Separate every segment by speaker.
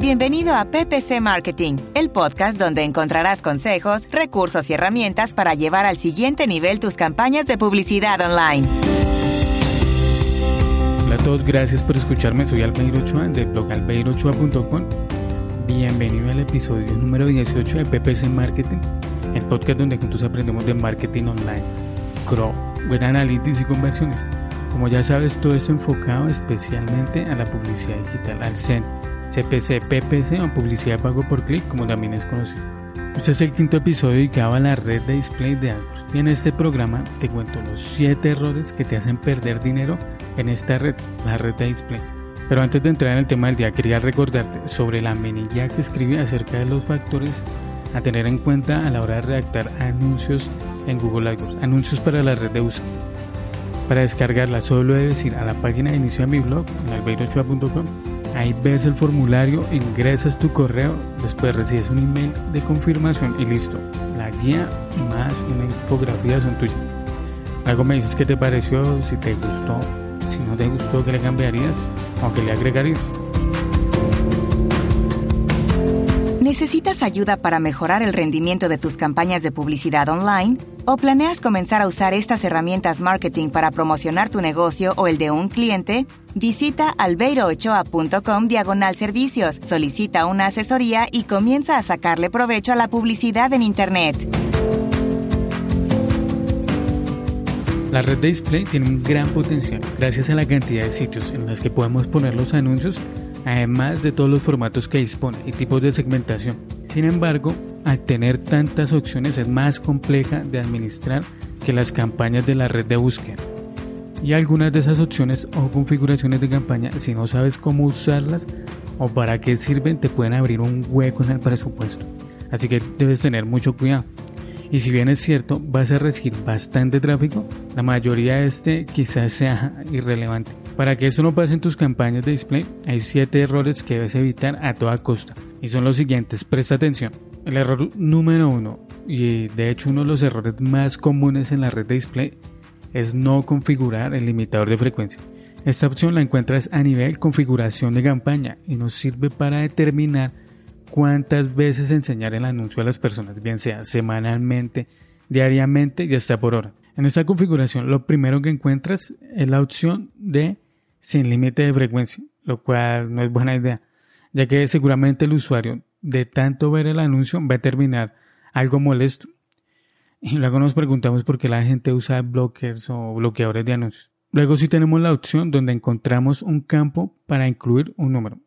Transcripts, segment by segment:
Speaker 1: Bienvenido a PPC Marketing, el podcast donde encontrarás consejos, recursos y herramientas para llevar al siguiente nivel tus campañas de publicidad online.
Speaker 2: Hola a todos, gracias por escucharme. Soy Albeiro Ochoa del blog albeirochoa.com. Bienvenido al episodio número 18 de PPC Marketing, el podcast donde juntos aprendemos de marketing online, CRO, web analytics y conversiones. Como ya sabes, todo esto enfocado especialmente a la publicidad digital, al CEN, CPC, PPC o publicidad pago por clic, como también es conocido. Este es el quinto episodio dedicado a la red de display de AdWords. Y en este programa te cuento los 7 errores que te hacen perder dinero en esta red, la red de display. Pero antes de entrar en el tema del día, quería recordarte sobre la mini que escribí acerca de los factores a tener en cuenta a la hora de redactar anuncios en Google AdWords, anuncios para la red de búsqueda. Para descargarla solo debes ir a la página de inicio de mi blog, en albeirochua.com. Ahí ves el formulario, ingresas tu correo, después recibes un email de confirmación y listo. La guía más una infografía son tuyas. Algo me dices qué te pareció, si te gustó, si no te gustó, qué le cambiarías o qué le agregarías.
Speaker 1: ¿Necesitas ayuda para mejorar el rendimiento de tus campañas de publicidad online? ¿O planeas comenzar a usar estas herramientas marketing para promocionar tu negocio o el de un cliente? Visita albeirochoa.com diagonal servicios, solicita una asesoría y comienza a sacarle provecho a la publicidad en Internet.
Speaker 2: La red de display tiene un gran potencial gracias a la cantidad de sitios en los que podemos poner los anuncios además de todos los formatos que dispone y tipos de segmentación. Sin embargo, al tener tantas opciones es más compleja de administrar que las campañas de la red de búsqueda. Y algunas de esas opciones o configuraciones de campaña, si no sabes cómo usarlas o para qué sirven, te pueden abrir un hueco en el presupuesto. Así que debes tener mucho cuidado. Y si bien es cierto, vas a recibir bastante tráfico, la mayoría de este quizás sea irrelevante. Para que esto no pase en tus campañas de display, hay 7 errores que debes evitar a toda costa. Y son los siguientes, presta atención. El error número uno, y de hecho uno de los errores más comunes en la red de display, es no configurar el limitador de frecuencia. Esta opción la encuentras a nivel configuración de campaña y nos sirve para determinar cuántas veces enseñar el anuncio a las personas, bien sea semanalmente, diariamente y hasta por hora. En esta configuración lo primero que encuentras es la opción de sin límite de frecuencia, lo cual no es buena idea, ya que seguramente el usuario de tanto ver el anuncio va a terminar algo molesto. Y luego nos preguntamos por qué la gente usa blockers o bloqueadores de anuncios. Luego sí tenemos la opción donde encontramos un campo para incluir un número.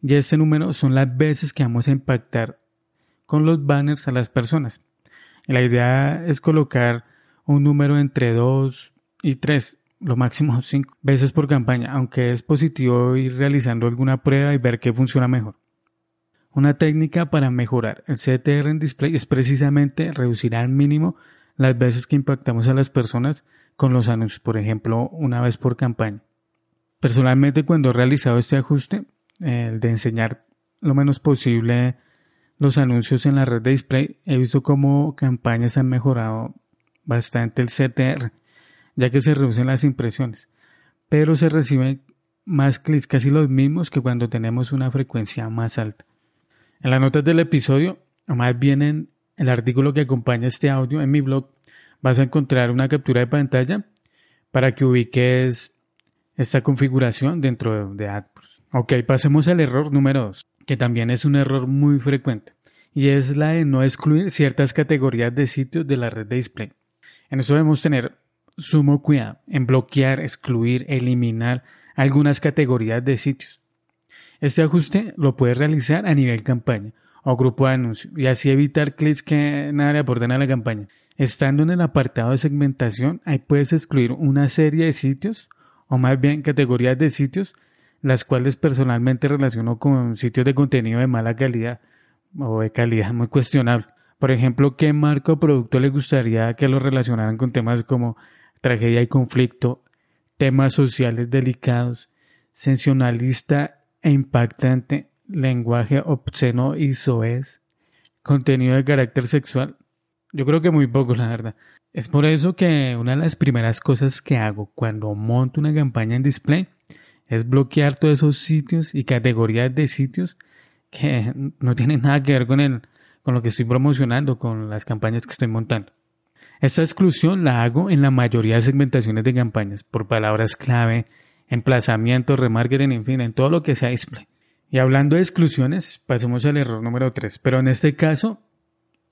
Speaker 2: Y este número son las veces que vamos a impactar con los banners a las personas. La idea es colocar un número entre 2 y 3 lo máximo cinco veces por campaña, aunque es positivo ir realizando alguna prueba y ver qué funciona mejor. Una técnica para mejorar el CTR en display es precisamente reducir al mínimo las veces que impactamos a las personas con los anuncios, por ejemplo, una vez por campaña. Personalmente, cuando he realizado este ajuste, el de enseñar lo menos posible los anuncios en la red de display, he visto cómo campañas han mejorado bastante el CTR ya que se reducen las impresiones, pero se reciben más clics, casi los mismos que cuando tenemos una frecuencia más alta. En las notas del episodio, o más bien en el artículo que acompaña este audio en mi blog, vas a encontrar una captura de pantalla para que ubiques esta configuración dentro de AdWords. Ok, pasemos al error número 2, que también es un error muy frecuente, y es la de no excluir ciertas categorías de sitios de la red de display. En eso debemos tener sumo cuidado en bloquear, excluir, eliminar algunas categorías de sitios. Este ajuste lo puedes realizar a nivel campaña o grupo de anuncio y así evitar clics que nada le aporten a la campaña. Estando en el apartado de segmentación, ahí puedes excluir una serie de sitios o más bien categorías de sitios, las cuales personalmente relaciono con sitios de contenido de mala calidad o de calidad muy cuestionable. Por ejemplo, ¿qué marca o producto le gustaría que lo relacionaran con temas como tragedia y conflicto, temas sociales delicados, sensacionalista e impactante, lenguaje obsceno y soez, contenido de carácter sexual. Yo creo que muy poco, la verdad. Es por eso que una de las primeras cosas que hago cuando monto una campaña en display es bloquear todos esos sitios y categorías de sitios que no tienen nada que ver con, el, con lo que estoy promocionando, con las campañas que estoy montando. Esta exclusión la hago en la mayoría de segmentaciones de campañas, por palabras clave, emplazamiento, remarketing, en fin, en todo lo que sea display. Y hablando de exclusiones, pasemos al error número 3, pero en este caso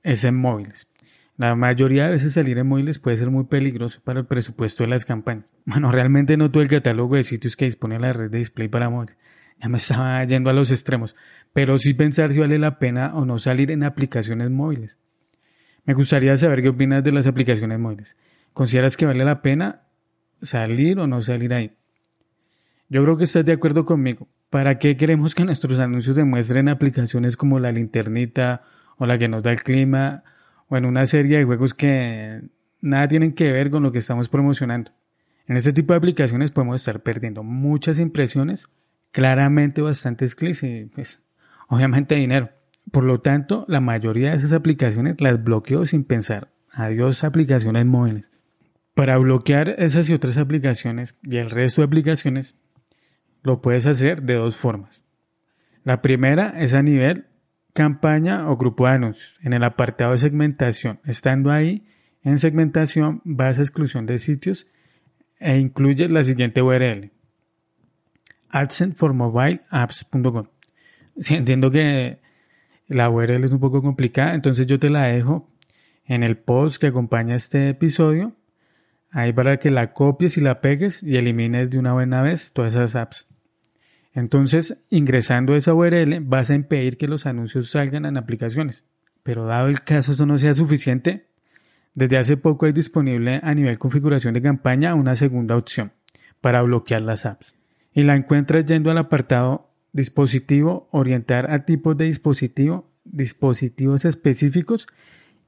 Speaker 2: es en móviles. La mayoría de veces salir en móviles puede ser muy peligroso para el presupuesto de las campañas. Bueno, realmente no todo el catálogo de sitios que dispone la red de display para móviles. Ya me estaba yendo a los extremos, pero sí pensar si vale la pena o no salir en aplicaciones móviles. Me gustaría saber qué opinas de las aplicaciones móviles. ¿Consideras que vale la pena salir o no salir ahí? Yo creo que estás de acuerdo conmigo. ¿Para qué queremos que nuestros anuncios se muestren en aplicaciones como la linternita o la que nos da el clima o en una serie de juegos que nada tienen que ver con lo que estamos promocionando? En este tipo de aplicaciones podemos estar perdiendo muchas impresiones, claramente bastantes clics y pues obviamente dinero. Por lo tanto, la mayoría de esas aplicaciones las bloqueo sin pensar. Adiós aplicaciones móviles. Para bloquear esas y otras aplicaciones y el resto de aplicaciones, lo puedes hacer de dos formas. La primera es a nivel campaña o grupo de anuncios. En el apartado de segmentación, estando ahí, en segmentación vas a exclusión de sitios e incluye la siguiente URL. AdSense for entiendo que la URL es un poco complicada, entonces yo te la dejo en el post que acompaña este episodio. Ahí para que la copies y la pegues y elimines de una buena vez todas esas apps. Entonces, ingresando esa URL, vas a impedir que los anuncios salgan en aplicaciones. Pero dado el caso eso no sea suficiente, desde hace poco hay disponible a nivel configuración de campaña una segunda opción para bloquear las apps. Y la encuentras yendo al apartado dispositivo, orientar a tipos de dispositivo, dispositivos específicos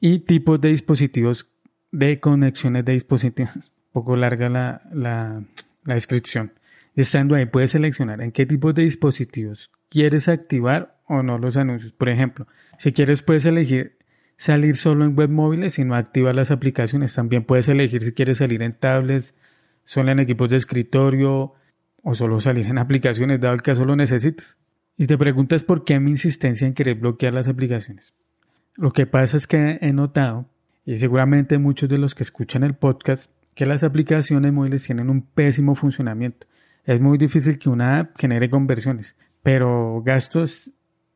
Speaker 2: y tipos de dispositivos de conexiones de dispositivos. Un poco larga la, la, descripción. Estando ahí puedes seleccionar en qué tipos de dispositivos quieres activar o no los anuncios. Por ejemplo, si quieres puedes elegir salir solo en web móviles y no activar las aplicaciones. También puedes elegir si quieres salir en tablets, solo en equipos de escritorio o solo salir en aplicaciones, dado el caso lo necesitas. Y te preguntas por qué mi insistencia en querer bloquear las aplicaciones. Lo que pasa es que he notado, y seguramente muchos de los que escuchan el podcast, que las aplicaciones móviles tienen un pésimo funcionamiento. Es muy difícil que una app genere conversiones, pero gastos,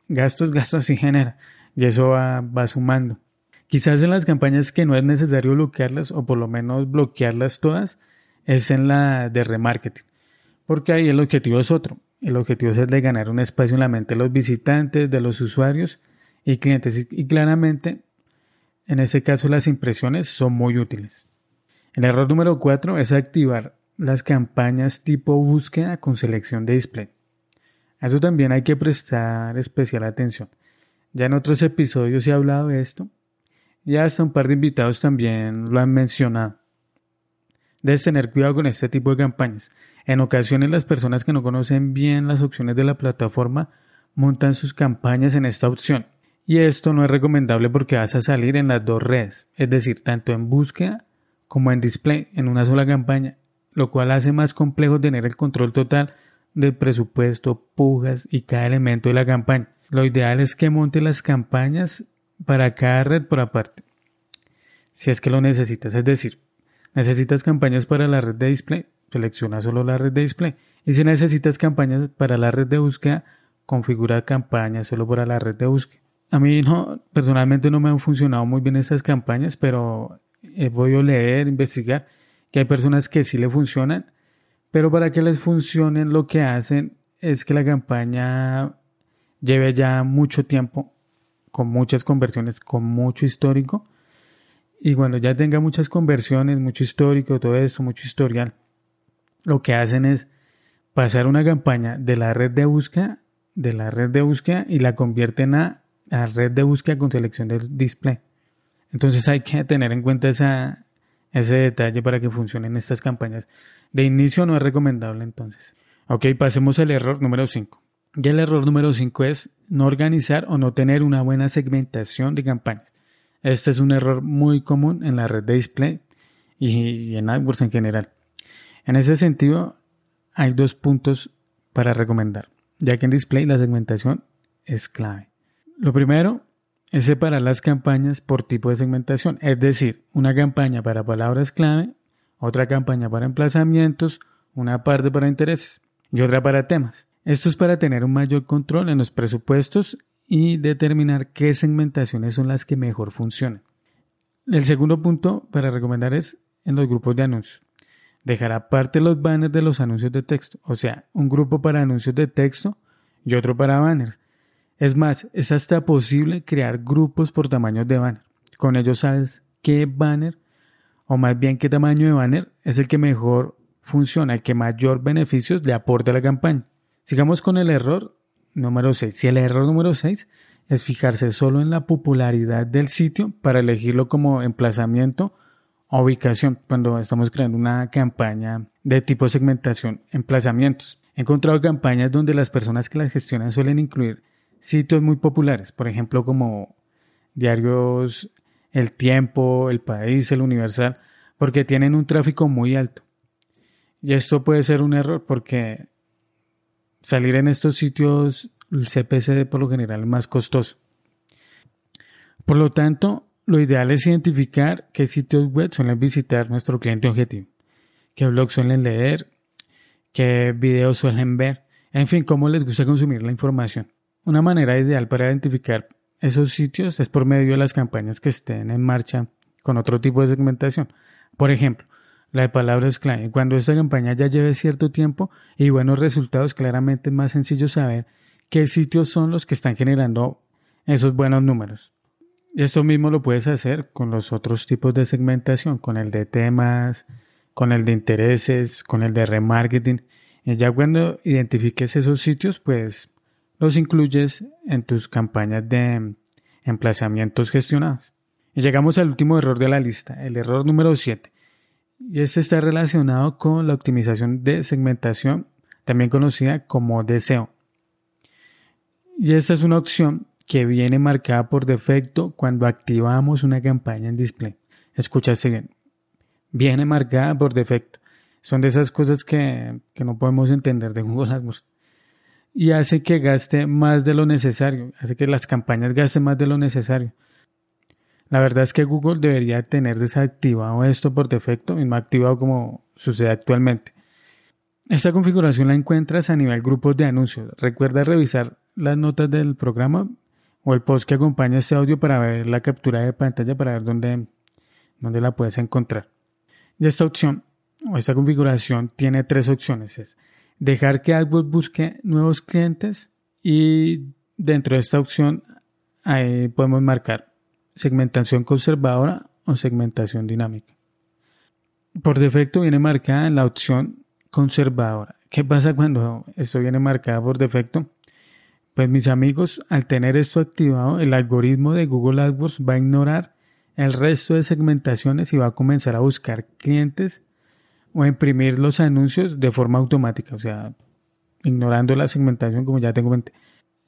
Speaker 2: gastos, gastos sí genera, y eso va, va sumando. Quizás en las campañas que no es necesario bloquearlas, o por lo menos bloquearlas todas, es en la de remarketing porque ahí el objetivo es otro. El objetivo es el de ganar un espacio en la mente de los visitantes, de los usuarios y clientes. Y claramente, en este caso, las impresiones son muy útiles. El error número 4 es activar las campañas tipo búsqueda con selección de display. A eso también hay que prestar especial atención. Ya en otros episodios he hablado de esto y hasta un par de invitados también lo han mencionado. Debes tener cuidado con este tipo de campañas. En ocasiones las personas que no conocen bien las opciones de la plataforma montan sus campañas en esta opción. Y esto no es recomendable porque vas a salir en las dos redes, es decir, tanto en búsqueda como en display en una sola campaña, lo cual hace más complejo tener el control total del presupuesto, pujas y cada elemento de la campaña. Lo ideal es que monte las campañas para cada red por aparte, si es que lo necesitas, es decir, necesitas campañas para la red de display, selecciona solo la red de display. Y si necesitas campañas para la red de búsqueda, configura campañas solo para la red de búsqueda. A mí no, personalmente no me han funcionado muy bien estas campañas, pero he podido leer, investigar que hay personas que sí le funcionan, pero para que les funcionen lo que hacen es que la campaña lleve ya mucho tiempo, con muchas conversiones, con mucho histórico, y cuando ya tenga muchas conversiones, mucho histórico, todo eso, mucho historial, lo que hacen es pasar una campaña de la red de búsqueda, de la red de búsqueda y la convierten a, a red de búsqueda con selección del display. Entonces hay que tener en cuenta esa, ese detalle para que funcionen estas campañas. De inicio no es recomendable entonces. Ok, pasemos al error número 5. Y el error número 5 es no organizar o no tener una buena segmentación de campañas. Este es un error muy común en la red de display y en AdWords en general. En ese sentido, hay dos puntos para recomendar, ya que en display la segmentación es clave. Lo primero es separar las campañas por tipo de segmentación, es decir, una campaña para palabras clave, otra campaña para emplazamientos, una parte para intereses y otra para temas. Esto es para tener un mayor control en los presupuestos y determinar qué segmentaciones son las que mejor funcionan. El segundo punto para recomendar es en los grupos de anuncios. Dejar aparte los banners de los anuncios de texto, o sea, un grupo para anuncios de texto y otro para banners. Es más, es hasta posible crear grupos por tamaños de banner. Con ello sabes qué banner, o más bien qué tamaño de banner, es el que mejor funciona, el que mayor beneficios le aporta a la campaña. Sigamos con el error número 6. Si el error número 6 es fijarse solo en la popularidad del sitio para elegirlo como emplazamiento o ubicación cuando estamos creando una campaña de tipo segmentación, emplazamientos. He encontrado campañas donde las personas que las gestionan suelen incluir sitios muy populares, por ejemplo como diarios El Tiempo, El País, El Universal, porque tienen un tráfico muy alto. Y esto puede ser un error porque salir en estos sitios el CPC por lo general es más costoso. Por lo tanto, lo ideal es identificar qué sitios web suelen visitar nuestro cliente objetivo, qué blogs suelen leer, qué videos suelen ver, en fin, cómo les gusta consumir la información. Una manera ideal para identificar esos sitios es por medio de las campañas que estén en marcha con otro tipo de segmentación. Por ejemplo, la de palabras clave. Cuando esta campaña ya lleve cierto tiempo y buenos resultados, claramente es más sencillo saber qué sitios son los que están generando esos buenos números. Esto mismo lo puedes hacer con los otros tipos de segmentación, con el de temas, con el de intereses, con el de remarketing. Y ya cuando identifiques esos sitios, pues los incluyes en tus campañas de emplazamientos gestionados. Y llegamos al último error de la lista, el error número 7. Y este está relacionado con la optimización de segmentación, también conocida como deseo. Y esta es una opción que viene marcada por defecto cuando activamos una campaña en display. Escuchaste bien. Viene marcada por defecto. Son de esas cosas que, que no podemos entender de Google AdWords y hace que gaste más de lo necesario, hace que las campañas gasten más de lo necesario. La verdad es que Google debería tener desactivado esto por defecto y no activado como sucede actualmente. Esta configuración la encuentras a nivel grupos de anuncios. Recuerda revisar las notas del programa o el post que acompaña este audio para ver la captura de pantalla para ver dónde, dónde la puedes encontrar. Y esta opción o esta configuración tiene tres opciones. Es dejar que AdWords busque nuevos clientes y dentro de esta opción podemos marcar segmentación conservadora o segmentación dinámica. Por defecto viene marcada la opción conservadora. ¿Qué pasa cuando esto viene marcado por defecto? Pues mis amigos, al tener esto activado, el algoritmo de Google AdWords va a ignorar el resto de segmentaciones y va a comenzar a buscar clientes o imprimir los anuncios de forma automática, o sea, ignorando la segmentación como ya tengo mente.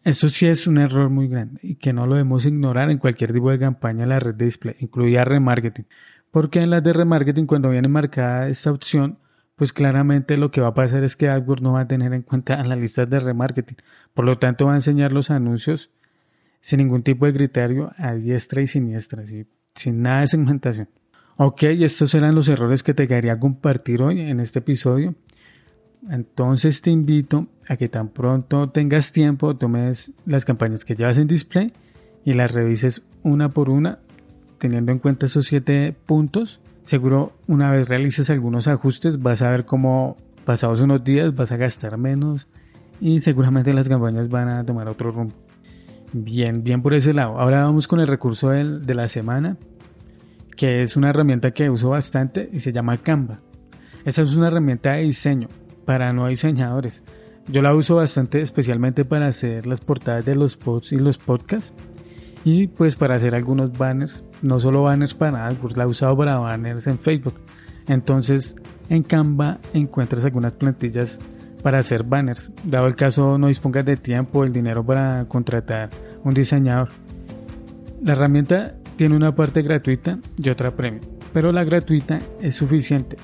Speaker 2: Esto sí es un error muy grande y que no lo debemos ignorar en cualquier tipo de campaña en la red de display, incluida remarketing. Porque en las de remarketing, cuando viene marcada esta opción, pues claramente lo que va a pasar es que AdWords no va a tener en cuenta las listas de remarketing. Por lo tanto, va a enseñar los anuncios sin ningún tipo de criterio a diestra y siniestra, sin nada de segmentación. Ok, estos eran los errores que te quería compartir hoy en este episodio. Entonces te invito a que tan pronto tengas tiempo tomes las campañas que llevas en display y las revises una por una, teniendo en cuenta esos siete puntos. Seguro una vez realices algunos ajustes vas a ver cómo pasados unos días vas a gastar menos y seguramente las campañas van a tomar otro rumbo. Bien, bien por ese lado. Ahora vamos con el recurso de la semana que es una herramienta que uso bastante y se llama Canva. Esta es una herramienta de diseño para no diseñadores. Yo la uso bastante especialmente para hacer las portadas de los posts y los podcasts y pues para hacer algunos banners, no solo banners para nada, pues la he usado para banners en Facebook. Entonces en Canva encuentras algunas plantillas para hacer banners. Dado el caso no dispongas de tiempo o el dinero para contratar un diseñador. La herramienta tiene una parte gratuita y otra premium, pero la gratuita es suficiente.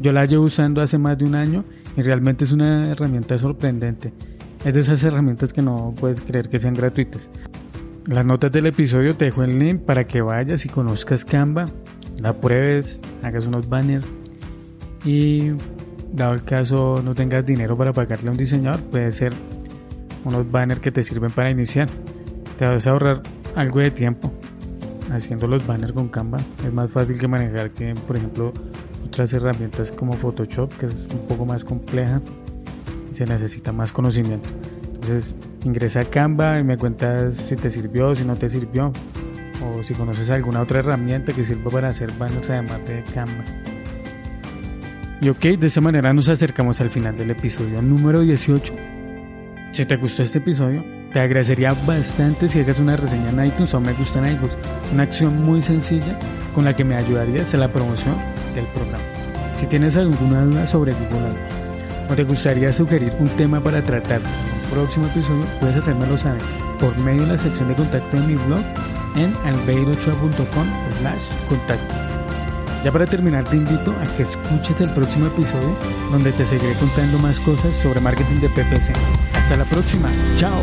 Speaker 2: Yo la llevo usando hace más de un año y realmente es una herramienta sorprendente. Es de esas herramientas que no puedes creer que sean gratuitas. las notas del episodio te dejo el link para que vayas y conozcas Canva, la pruebes, hagas unos banners y dado el caso no tengas dinero para pagarle a un diseñador, puede ser unos banners que te sirven para iniciar. Te vas a ahorrar algo de tiempo haciendo los banners con Canva. Es más fácil que manejar que, por ejemplo, otras herramientas como Photoshop, que es un poco más compleja y se necesita más conocimiento. Entonces, ingresa a Canva y me cuentas si te sirvió, si no te sirvió, o si conoces alguna otra herramienta que sirva para hacer banners además de Canva. Y ok, de esta manera nos acercamos al final del episodio número 18. Si te gustó este episodio, te agradecería bastante si hagas una reseña en iTunes o me gusta en iBooks. Una acción muy sencilla con la que me ayudarías a la promoción del programa. Si tienes alguna duda sobre Google Ads o te gustaría sugerir un tema para tratar en un próximo episodio, puedes hacérmelo saber por medio de la sección de contacto de mi blog en albeirochoa.com slash contacto. Ya para terminar te invito a que escuches el próximo episodio donde te seguiré contando más cosas sobre marketing de PPC. Hasta la próxima. Chao.